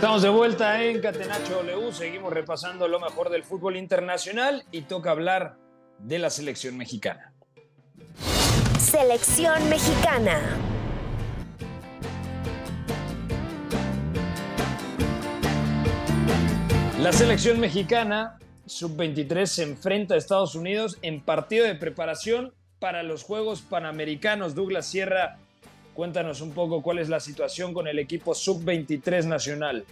Estamos de vuelta en Catenacho W, seguimos repasando lo mejor del fútbol internacional y toca hablar de la selección mexicana. Selección mexicana. La selección mexicana sub-23 se enfrenta a Estados Unidos en partido de preparación para los Juegos Panamericanos. Douglas Sierra Cuéntanos un poco cuál es la situación con el equipo sub-23 nacional.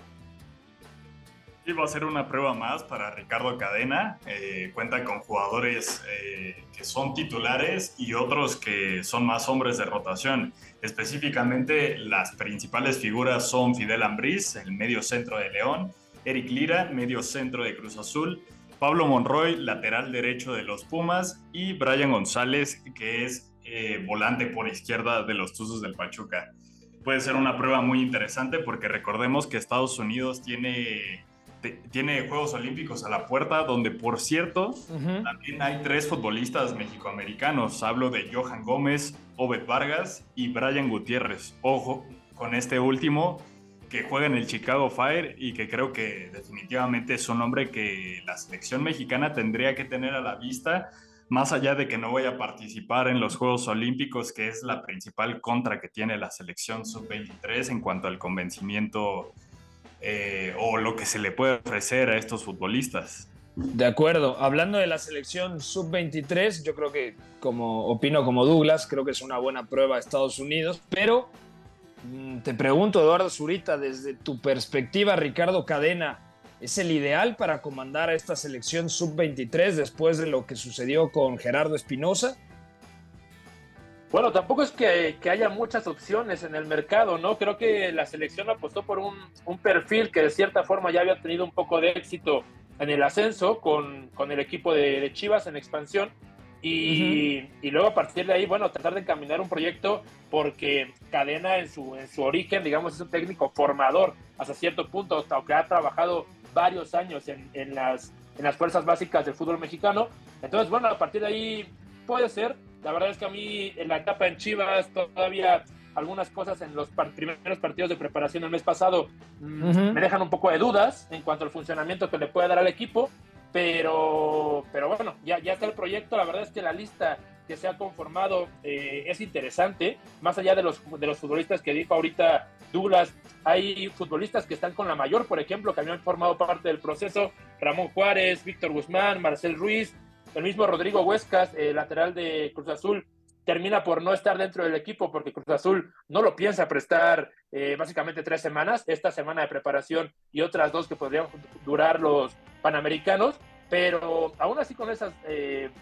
Sí, va a ser una prueba más para Ricardo Cadena. Eh, cuenta con jugadores eh, que son titulares y otros que son más hombres de rotación. Específicamente, las principales figuras son Fidel Ambriz, el medio centro de León, Eric Lira, medio centro de Cruz Azul, Pablo Monroy, lateral derecho de los Pumas, y Brian González, que es eh, volante por izquierda de los Tuzos del Pachuca. Puede ser una prueba muy interesante porque recordemos que Estados Unidos tiene, tiene Juegos Olímpicos a la puerta, donde por cierto también hay tres futbolistas mexicoamericanos. Hablo de Johan Gómez, Obed Vargas y Brian Gutiérrez. Ojo con este último que juega en el Chicago Fire y que creo que definitivamente es un hombre que la selección mexicana tendría que tener a la vista más allá de que no voy a participar en los Juegos Olímpicos, que es la principal contra que tiene la selección sub-23 en cuanto al convencimiento eh, o lo que se le puede ofrecer a estos futbolistas. De acuerdo, hablando de la selección sub-23, yo creo que, como opino como Douglas, creo que es una buena prueba a Estados Unidos, pero mm, te pregunto, Eduardo Zurita, desde tu perspectiva, Ricardo Cadena, ¿Es el ideal para comandar a esta selección sub-23 después de lo que sucedió con Gerardo Espinosa? Bueno, tampoco es que, haya muchas opciones en el mercado, ¿no? Creo que la selección apostó por un, perfil que de cierta forma ya había tenido un poco de éxito en el ascenso con, el equipo de, Chivas en expansión. Y, luego a partir de ahí, bueno, tratar de encaminar un proyecto porque Cadena en su, en su origen, digamos, es un técnico formador hasta cierto punto, aunque ha trabajado varios años en, en, las, en las fuerzas básicas del fútbol mexicano. Entonces, bueno, a partir de ahí puede ser. La verdad es que a mí en la etapa en Chivas todavía algunas cosas en los primeros partidos de preparación el mes pasado mm, me dejan un poco de dudas en cuanto al funcionamiento que le puede dar al equipo, pero, pero bueno, ya, ya está el proyecto. La verdad es que la lista que se ha conformado eh, es interesante, más allá de los, de los futbolistas que dijo ahorita Douglas, hay futbolistas que están con la mayor, por ejemplo, que habían formado parte del proceso, Ramón Juárez, Víctor Guzmán, Marcel Ruiz, el mismo Rodrigo Huescas, eh, lateral de Cruz Azul, termina por no estar dentro del equipo porque Cruz Azul no lo piensa prestar eh, básicamente tres semanas, esta semana de preparación y otras dos que podrían durar los Panamericanos, pero aún así con esas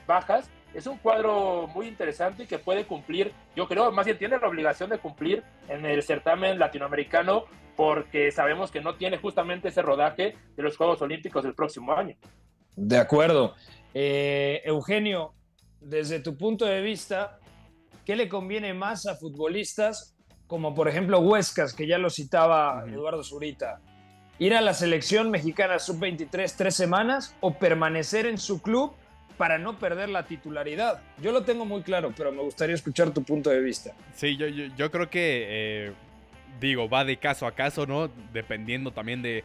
bajas, es un cuadro muy interesante y que puede cumplir, yo creo, más bien tiene la obligación de cumplir en el certamen latinoamericano porque sabemos que no tiene justamente ese rodaje de los Juegos Olímpicos del próximo año. De acuerdo. Eh, Eugenio, desde tu punto de vista, ¿qué le conviene más a futbolistas como por ejemplo Huescas, que ya lo citaba Eduardo Zurita? ¿Ir a la selección mexicana sub-23 tres semanas o permanecer en su club para no perder la titularidad. Yo lo tengo muy claro, pero me gustaría escuchar tu punto de vista. Sí, yo, yo, creo que, eh, digo, va de caso a caso, ¿no? Dependiendo también de,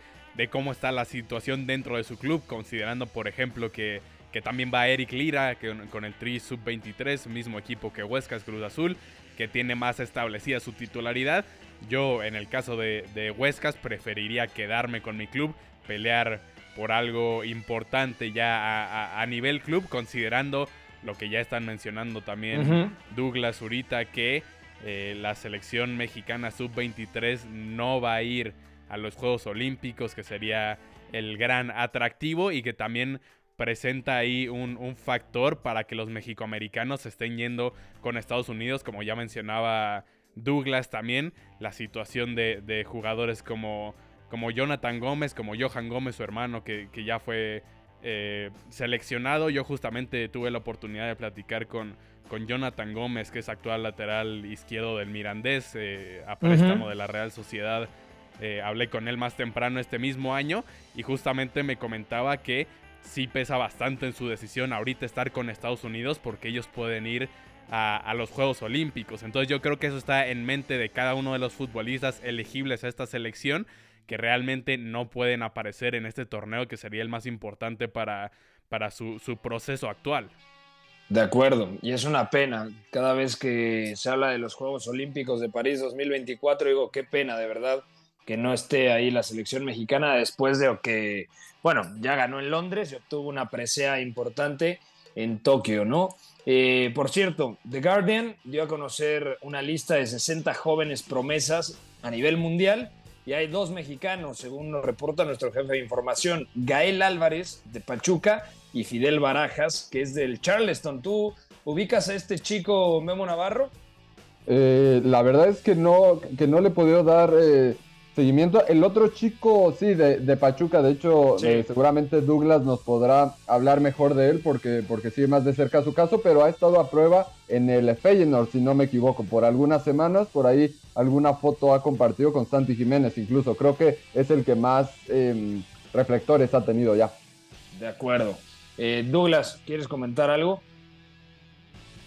cómo está la situación dentro de su club, considerando, por ejemplo, que, que también va Eric Lira que, con el Tri Sub-23, mismo equipo que Huescas Cruz Azul, que tiene más establecida su titularidad. Yo, en el caso de, de Huescas, preferiría quedarme con mi club, pelear por algo importante ya a, nivel club, considerando lo que ya están mencionando también Douglas Zurita, que eh, la selección mexicana sub-23 no va a ir a los Juegos Olímpicos, que sería el gran atractivo y que también presenta ahí un, factor para que los mexicoamericanos estén yendo con Estados Unidos, como ya mencionaba Douglas también, la situación de, de jugadores como como Jonathan Gómez, como Johan Gómez, su hermano, que, ya fue seleccionado. Yo justamente tuve la oportunidad de platicar con, con Jonathan Gómez, que es actual lateral izquierdo del Mirandés, a préstamo de la Real Sociedad. hablé con él más temprano este mismo año y justamente me comentaba que sí pesa bastante en su decisión ahorita estar con Estados Unidos porque ellos pueden ir a, los Juegos Olímpicos. Entonces yo creo que eso está en mente de cada uno de los futbolistas elegibles a esta selección que realmente no pueden aparecer en este torneo que sería el más importante para, para su, su proceso actual. De acuerdo, y es una pena. Cada vez que se habla de los Juegos Olímpicos de París 2024, digo, qué pena, de verdad, que no esté ahí la selección mexicana después de que, bueno, ya ganó en Londres y obtuvo una presea importante en Tokio, ¿no? Eh, por cierto, The Guardian dio a conocer una lista de 60 jóvenes promesas a nivel mundial y hay dos mexicanos, según nos reporta nuestro jefe de información, Gael Álvarez de Pachuca y Fidel Barajas, que es del Charleston. ¿Tú ubicas a este chico Memo Navarro? Eh, la verdad es que no, que no le he dar eh, seguimiento. El otro chico, sí, de, Pachuca, de hecho, eh, seguramente Douglas nos podrá hablar mejor de él porque, porque sigue más de cerca su caso, pero ha estado a prueba en el Feyenoord, si no me equivoco, por algunas semanas. Por ahí alguna foto ha compartido con Santi Jiménez, incluso. Creo que es el que más em, reflectores ha tenido ya. De acuerdo. Eh, Douglas, ¿quieres comentar algo?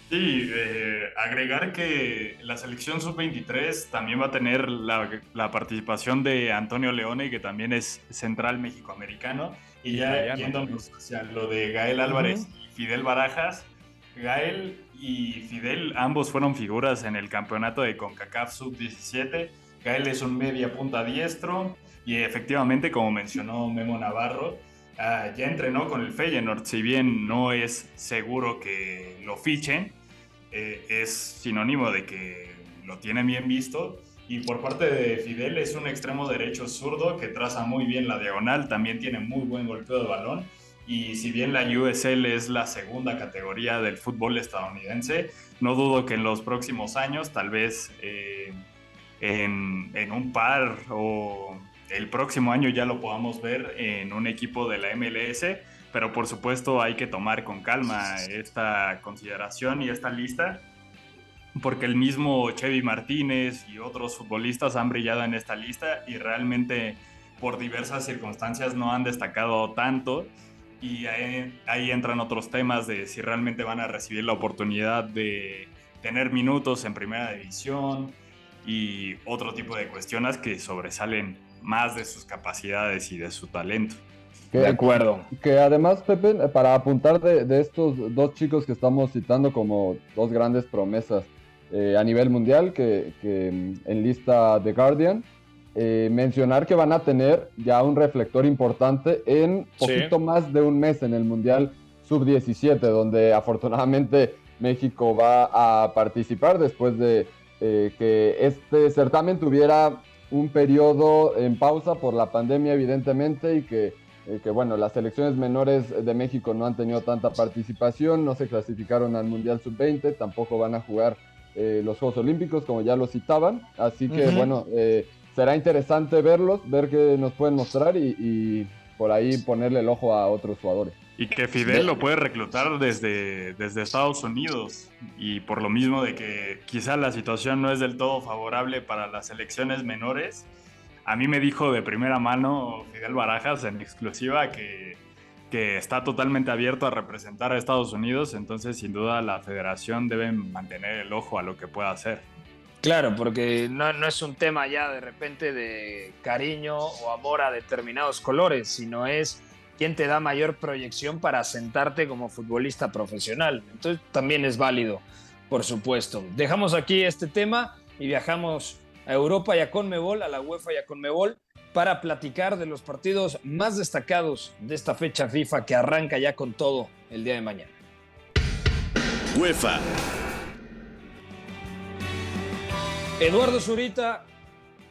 Sí, eh, agregar que la selección sub-23 también va a tener la, participación de Antonio Leone, que también es central mexicoamericano. Y ya yéndonos hacia lo de Gael Álvarez y Fidel Barajas, Gael y Fidel ambos fueron figuras en el campeonato de CONCACAF sub-17. Gael es un media punta diestro y efectivamente, como mencionó Memo Navarro, Ah, ya entrenó con el Feyenoord, si bien no es seguro que lo fichen, eh, es sinónimo de que lo tiene bien visto. Y por parte de Fidel es un extremo derecho zurdo que traza muy bien la diagonal, también tiene muy buen golpeo de balón. Y si bien la USL es la segunda categoría del fútbol estadounidense, no dudo que en los próximos años, tal vez eh, en, en un par o el próximo año ya lo podamos ver en un equipo de la MLS, pero por supuesto hay que tomar con calma esta consideración y esta lista, porque el mismo Chevy Martínez y otros futbolistas han brillado en esta lista y realmente por diversas circunstancias no han destacado tanto. Y ahí, ahí entran otros temas de si realmente van a recibir la oportunidad de tener minutos en primera división y otro tipo de cuestiones que sobresalen más de sus capacidades y de su talento. de acuerdo. Que además, Pepe, para apuntar de, estos dos chicos que estamos citando como dos grandes promesas eh, a nivel mundial, que, mm, en lista de Guardian, eh, mencionar que van a tener ya un reflector importante en poquito más de un mes en el Mundial Sub-17, donde afortunadamente México va a participar después de eh, que este certamen tuviera un periodo en pausa por la pandemia, evidentemente, y que, eh, que, bueno, las selecciones menores de México no han tenido tanta participación, no se clasificaron al Mundial Sub-20, tampoco van a jugar eh, los Juegos Olímpicos, como ya lo citaban. Así que, bueno, eh, será interesante verlos, ver qué nos pueden mostrar y, y por ahí ponerle el ojo a otros jugadores. Y que Fidel lo puede reclutar desde, desde Estados Unidos. Y por lo mismo de que quizá la situación no es del todo favorable para las elecciones menores, a mí me dijo de primera mano Fidel Barajas en exclusiva que, que está totalmente abierto a representar a Estados Unidos. Entonces, sin duda, la federación debe mantener el ojo a lo que pueda hacer. Claro, porque no, no, es un tema ya de repente de cariño o amor a determinados colores, sino es quién te da mayor proyección para sentarte como futbolista profesional. Entonces también es válido, por supuesto. Dejamos aquí este tema y viajamos a Europa y a Conmebol, a la UEFA y a Conmebol, para platicar de los partidos más destacados de esta fecha FIFA que arranca ya con todo el día de mañana. UEFA. Eduardo Zurita,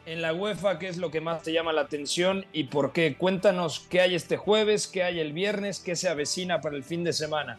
en la UEFA, ¿qué es lo que más te llama la atención y por qué? Cuéntanos qué hay este jueves, qué hay el viernes, qué se avecina para el fin de semana.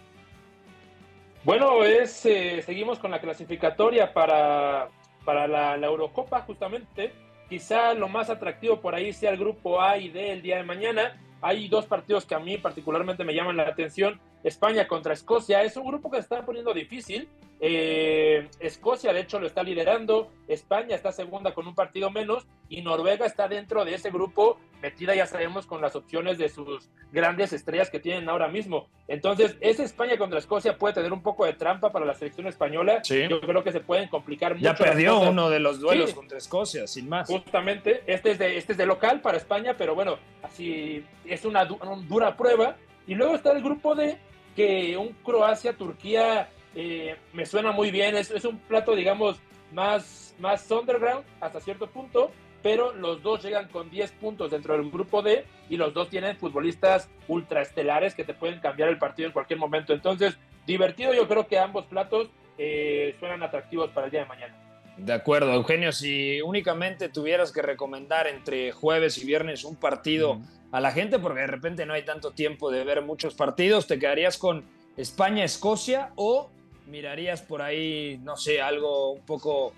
Bueno, es, eh, seguimos con la clasificatoria para, para la, Eurocopa, justamente. quizá lo más atractivo por ahí sea el grupo A y D el día de mañana. Hay dos partidos que a mí particularmente me llaman la atención. España contra Escocia. Es un grupo que se está poniendo difícil. Eh, Escocia, de hecho, lo está liderando. España está segunda con un partido menos. Y Noruega está dentro de ese grupo, metida, ya sabemos, con las opciones de sus grandes estrellas que tienen ahora mismo. Entonces, esa España contra Escocia puede tener un poco de trampa para la selección española. Yo creo que se pueden complicar mucho. Ya perdió uno de los duelos contra Escocia, sin más. Justamente, este es, de, este es de local para España, pero bueno, así es una, una dura prueba. Y luego está el grupo de que un Croacia-Turquía eh, me suena muy bien. Es, es, un plato, digamos, más, más underground hasta cierto punto, pero los dos llegan con 10 puntos dentro del grupo D y los dos tienen futbolistas ultraestelares que te pueden cambiar el partido en cualquier momento. Entonces, divertido, yo creo que ambos platos eh, suenan atractivos para el día de mañana. De acuerdo, Eugenio, si únicamente tuvieras que recomendar entre jueves y viernes un partido a la gente, porque de repente no hay tanto tiempo de ver muchos partidos, ¿te quedarías con España-Escocia o mirarías por ahí, no sé, algo un poco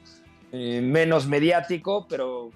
eh, menos mediático, pero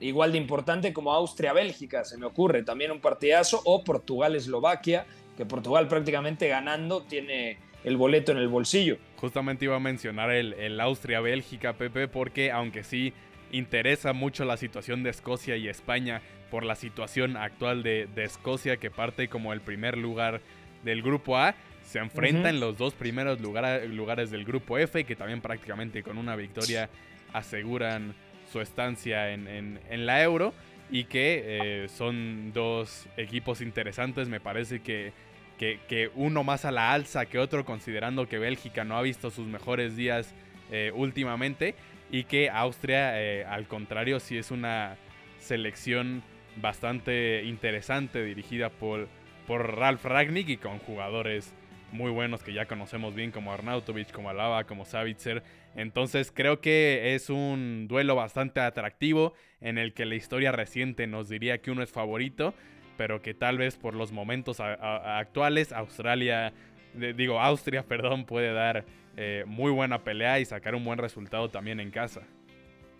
igual de importante como Austria-Bélgica, se me ocurre, también un partidazo, o Portugal-Eslovaquia, que Portugal prácticamente ganando tiene el boleto en el bolsillo. Justamente iba a mencionar el, Austria-Bélgica, Pepe, porque aunque sí interesa mucho la situación de Escocia y España por la situación actual de, Escocia, que parte como el primer lugar del grupo A, se enfrentan los dos primeros lugares del grupo F, que también prácticamente con una victoria aseguran su estancia en, la Euro y que eh, son dos equipos interesantes. Me parece que que, uno más a la alza que otro, considerando que Bélgica no ha visto sus mejores días eh, últimamente y que Austria, eh, al contrario, sí es una selección bastante interesante dirigida por, por Ralf Ragnick y con jugadores muy buenos que ya conocemos bien como Arnautovic, como Alaba, como Savitzer. Entonces creo que es un duelo bastante atractivo en el que la historia reciente nos diría que uno es favorito, pero que tal vez por los momentos actuales Australia, digo Austria, perdón, puede dar eh, muy buena pelea y sacar un buen resultado también en casa.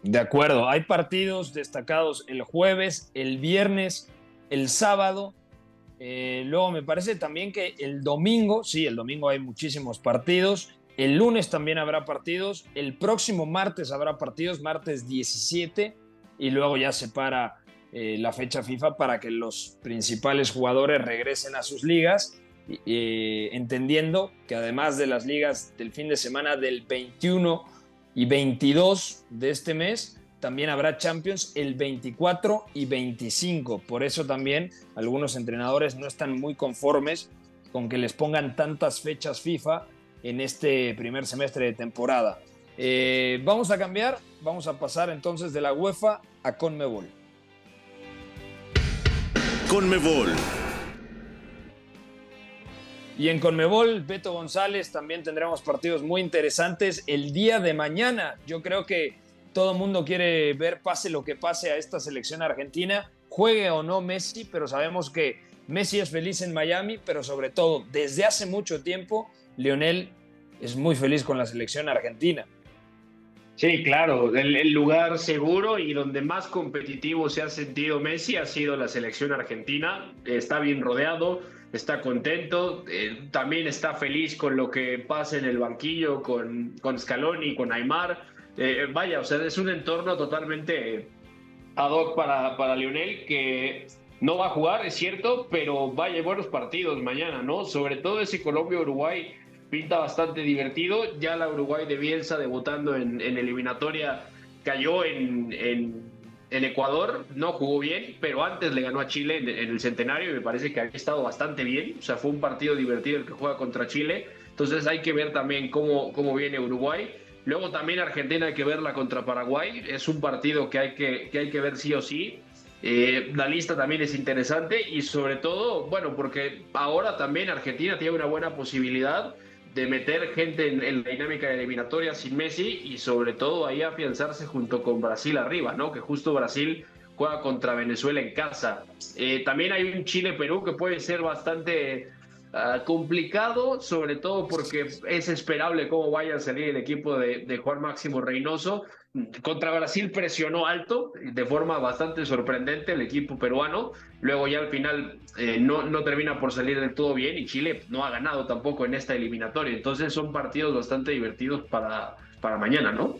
De acuerdo, hay partidos destacados el jueves, el viernes, el sábado. Eh, luego me parece también que el domingo, sí, el domingo hay muchísimos partidos. El lunes también habrá partidos. El próximo martes habrá partidos, martes 17. Y luego ya se para eh, la fecha FIFA para que los principales jugadores regresen a sus ligas, eh, entendiendo que además de las ligas del fin de semana del 21 y 22 de este mes, también habrá Champions el 24 y 25. Por eso también algunos entrenadores no están muy conformes con que les pongan tantas fechas FIFA en este primer semestre de temporada. Eh, vamos a cambiar, vamos a pasar entonces de la UEFA a Conmebol. Conmebol. Y en Conmebol, Beto González, también tendremos partidos muy interesantes el día de mañana. Yo creo que todo el mundo quiere ver, pase lo que pase a esta selección argentina, juegue o no Messi, pero sabemos que Messi es feliz en Miami, pero sobre todo, desde hace mucho tiempo, Lionel es muy feliz con la selección argentina. Sí, claro, el, lugar seguro y donde más competitivo se ha sentido Messi ha sido la selección argentina. Está bien rodeado, está contento, eh, también está feliz con lo que pasa en el banquillo con, con Scaloni, con Aymar. Eh, vaya, o sea, es un entorno totalmente ad hoc para, para Lionel que no va a jugar, es cierto, pero vaya, buenos partidos mañana, ¿no? Sobre todo ese Colombia-Uruguay pinta bastante divertido. Ya la Uruguay de Bielsa debutando en, eliminatoria cayó en, en, Ecuador, no jugó bien, pero antes le ganó a Chile en, el centenario y me parece que ha estado bastante bien. O sea, fue un partido divertido el que juega contra Chile. Entonces hay que ver también cómo, cómo viene Uruguay. Luego también Argentina hay que verla contra Paraguay. Es un partido que hay que, que, hay que ver sí o sí. Eh, la lista también es interesante y sobre todo, bueno, porque ahora también Argentina tiene una buena posibilidad de meter gente en, la dinámica de eliminatoria sin Messi y sobre todo ahí afianzarse junto con Brasil arriba, ¿no? Que justo Brasil juega contra Venezuela en casa. Eh, también hay un Chile-Perú que puede ser bastante ah, complicado, sobre todo porque es esperable cómo vaya a salir el equipo de, Juan Máximo Reynoso, contra Brasil presionó alto, de forma bastante sorprendente el equipo peruano. Luego ya al final eh, no, no termina por salir del todo bien y Chile no ha ganado tampoco en esta eliminatoria. Entonces son partidos bastante divertidos para, para mañana, ¿no?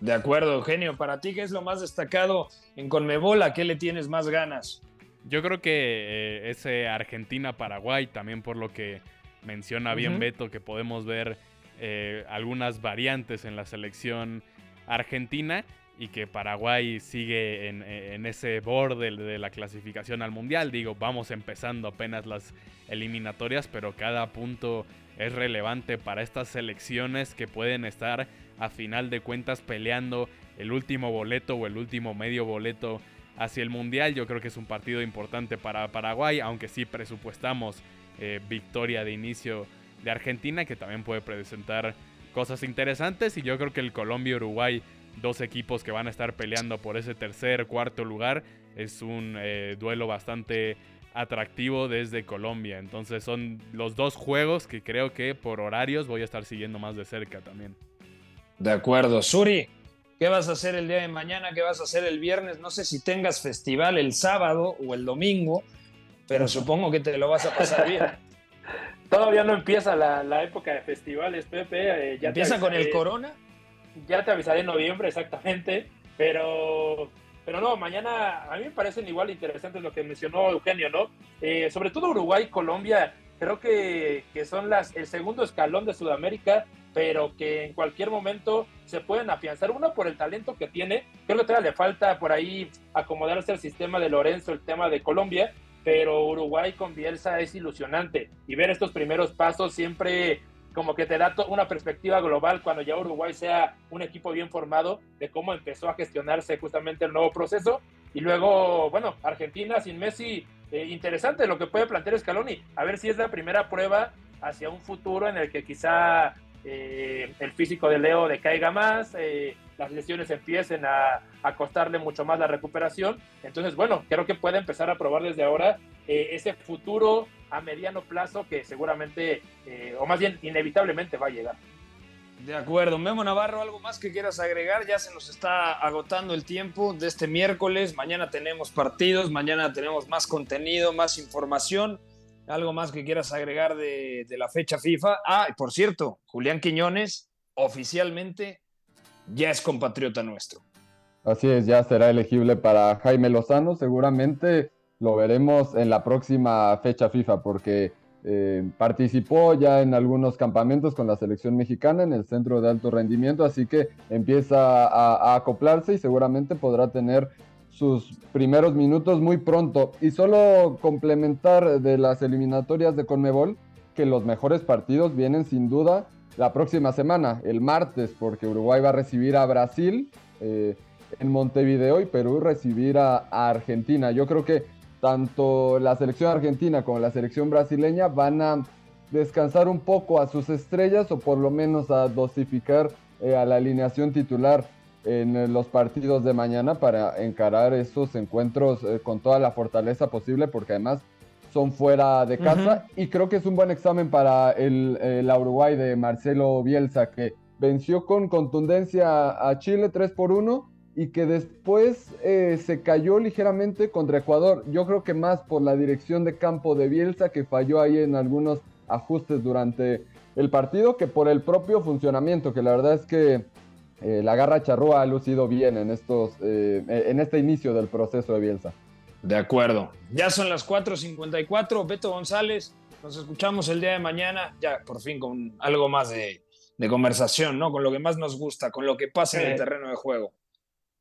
De acuerdo, Eugenio. Para ti, ¿qué es lo más destacado en Conmebol? ¿A qué le tienes más ganas? Yo creo que eh, ese Argentina-Paraguay, también por lo que menciona bien Beto, que podemos ver eh, algunas variantes en la selección argentina y que Paraguay sigue en, ese borde de la clasificación al mundial. Digo, vamos empezando apenas las eliminatorias, pero cada punto es relevante para estas selecciones que pueden estar a final de cuentas peleando el último boleto o el último medio boleto hacia el mundial. Yo creo que es un partido importante para Paraguay, aunque sí presupuestamos eh, victoria de inicio de Argentina, que también puede presentar cosas interesantes. Y yo creo que el Colombia-Uruguay, dos equipos que van a estar peleando por ese tercer, cuarto lugar, es un eh, duelo bastante atractivo desde Colombia. Entonces son los dos juegos que creo que por horarios voy a estar siguiendo más de cerca también. De acuerdo. Suri, ¿qué vas a hacer el día de mañana? ¿Qué vas a hacer el viernes? No sé si tengas festival el sábado o el domingo, pero supongo que te lo vas a pasar bien. Todavía no empieza la, época de festivales, Pepe. Eh, ya ¿Empieza con el Corona? Ya te avisaré en noviembre exactamente, pero, pero no, mañana a mí me parecen igual interesantes lo que mencionó Eugenio, ¿no? Eh, sobre todo Uruguay, Colombia, creo que, que son las, el segundo escalón de Sudamérica pero que en cualquier momento se pueden afianzar. Uno por el talento que tiene, creo que todavía le falta por ahí acomodarse al sistema de Lorenzo, el tema de Colombia, pero Uruguay con Bielsa es ilusionante y ver estos primeros pasos siempre como que te da una perspectiva global cuando ya Uruguay sea un equipo bien formado de cómo empezó a gestionarse justamente el nuevo proceso. Y luego, bueno, Argentina sin Messi, eh, interesante lo que puede plantear Scaloni, a ver si es la primera prueba hacia un futuro en el que quizá eh, el físico de Leo decaiga más, eh, las lesiones empiecen a, costarle mucho más la recuperación. Entonces, bueno, creo que puede empezar a probar desde ahora eh, ese futuro a mediano plazo que seguramente, o más bien inevitablemente va a llegar. De acuerdo. Memo Navarro, ¿algo más que quieras agregar? Ya se nos está agotando el tiempo de este miércoles. Mañana tenemos partidos, mañana tenemos más contenido, más información. ¿Algo más que quieras agregar de, la fecha FIFA? Ah, por cierto, Julián Quiñones oficialmente ya es compatriota nuestro. Así es, ya será elegible para Jaime Lozano. Seguramente lo veremos en la próxima fecha FIFA porque eh, participó ya en algunos campamentos con la selección mexicana en el centro de alto rendimiento, así que empieza a acoplarse y seguramente podrá tener sus primeros minutos muy pronto. Y solo complementar de las eliminatorias de Conmebol, que los mejores partidos vienen sin duda la próxima semana, el martes, porque Uruguay va a recibir a Brasil eh, en Montevideo y Perú recibir a, Argentina. Yo creo que tanto la selección argentina como la selección brasileña van a descansar un poco a sus estrellas o por lo menos a dosificar eh, a la alineación titular en eh, los partidos de mañana para encarar estos encuentros eh, con toda la fortaleza posible, porque además son fuera de casa. Y creo que es un buen examen para el, Uruguay de Marcelo Bielsa, que venció con contundencia a Chile 3 por 1 y que después eh, se cayó ligeramente contra Ecuador. Yo creo que más por la dirección de campo de Bielsa, que falló ahí en algunos ajustes durante el partido, que por el propio funcionamiento, que la verdad es que eh, la garra charrúa ha lucido bien en, estos, eh, en este inicio del proceso de Bielsa. De acuerdo. Ya son las 4.54. Beto González, nos escuchamos el día de mañana, ya por fin con algo más de, conversación, ¿no? Con lo que más nos gusta, con lo que pasa en el terreno de juego.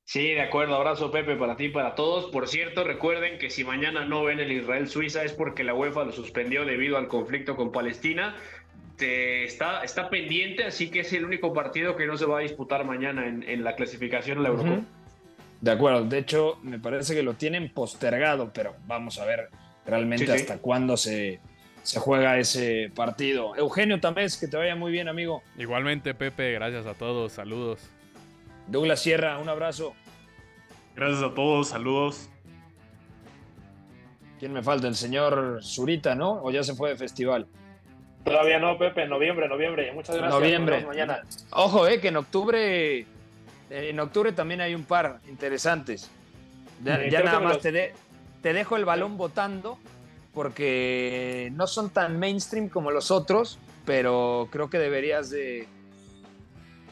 Sí, de acuerdo. Abrazo, Pepe, para ti y para todos. Por cierto, recuerden que si mañana no ven el Israel-Suiza es porque la UEFA lo suspendió debido al conflicto con Palestina. Este, está, está pendiente, así que es el único partido que no se va a disputar mañana en, la clasificación de la Eurocopa. De acuerdo, de hecho me parece que lo tienen postergado, pero vamos a ver realmente hasta cuándo se, se juega ese partido. Eugenio Tamés, que te vaya muy bien, amigo. Igualmente, Pepe, gracias a todos, saludos. Douglas Sierra, un abrazo. Gracias a todos, saludos. ¿Quién me falta? El señor Zurita, ¿no? ¿O ya se fue de festival? Todavía no, Pepe, noviembre, noviembre. Muchas gracias. Noviembre. Mañana. Ojo, eh, que en octubre En octubre también hay un par interesantes. Ya, Sí, ya creo nada más los- te, de- te dejo el balón votando porque no son tan mainstream como los otros, pero creo que deberías de,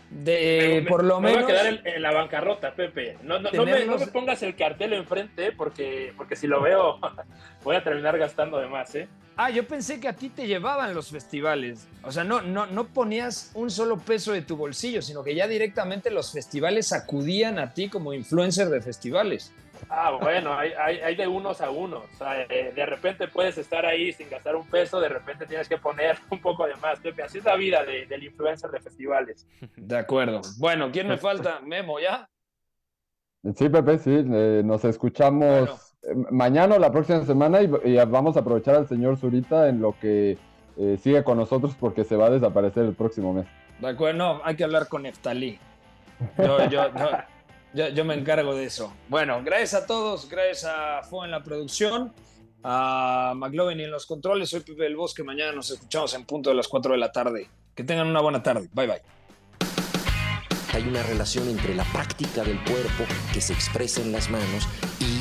de Me- por lo me menos voy a quedar en, en la bancarrota, Pepe. No, no, no me, no me pongas el cartel enfrente porque, porque si lo veo voy a terminar gastando de más, ¿eh? Ah, yo pensé que a ti te llevaban los festivales. O sea, no, no, no ponías un solo peso de tu bolsillo, sino que ya directamente los festivales acudían a ti como influencer de festivales. Ah, bueno, hay, hay, hay de unos a unos. O sea, eh, de repente puedes estar ahí sin gastar un peso, de repente tienes que poner un poco de más, Pepe. Así es la vida de- del influencer de festivales. De acuerdo. Bueno, ¿quién me falta? Memo, ¿ya? Sí, Pepe, sí, eh, nos escuchamos Bueno. Mañana o la próxima semana y, y vamos a aprovechar al señor Zurita en lo que eh, sigue con nosotros porque se va a desaparecer el próximo mes. De acuerdo, no, hay que hablar con Neftalí. Yo, yo, yo, yo- yo me encargo de eso. Bueno, gracias a todos, gracias a Fo en la producción, a McLovin en los controles. Soy Pepe del Bosque. Mañana nos escuchamos en punto de las 4 de la tarde. Que tengan una buena tarde. Bye bye. Hay una relación entre la práctica del cuerpo que se expresa en las manos y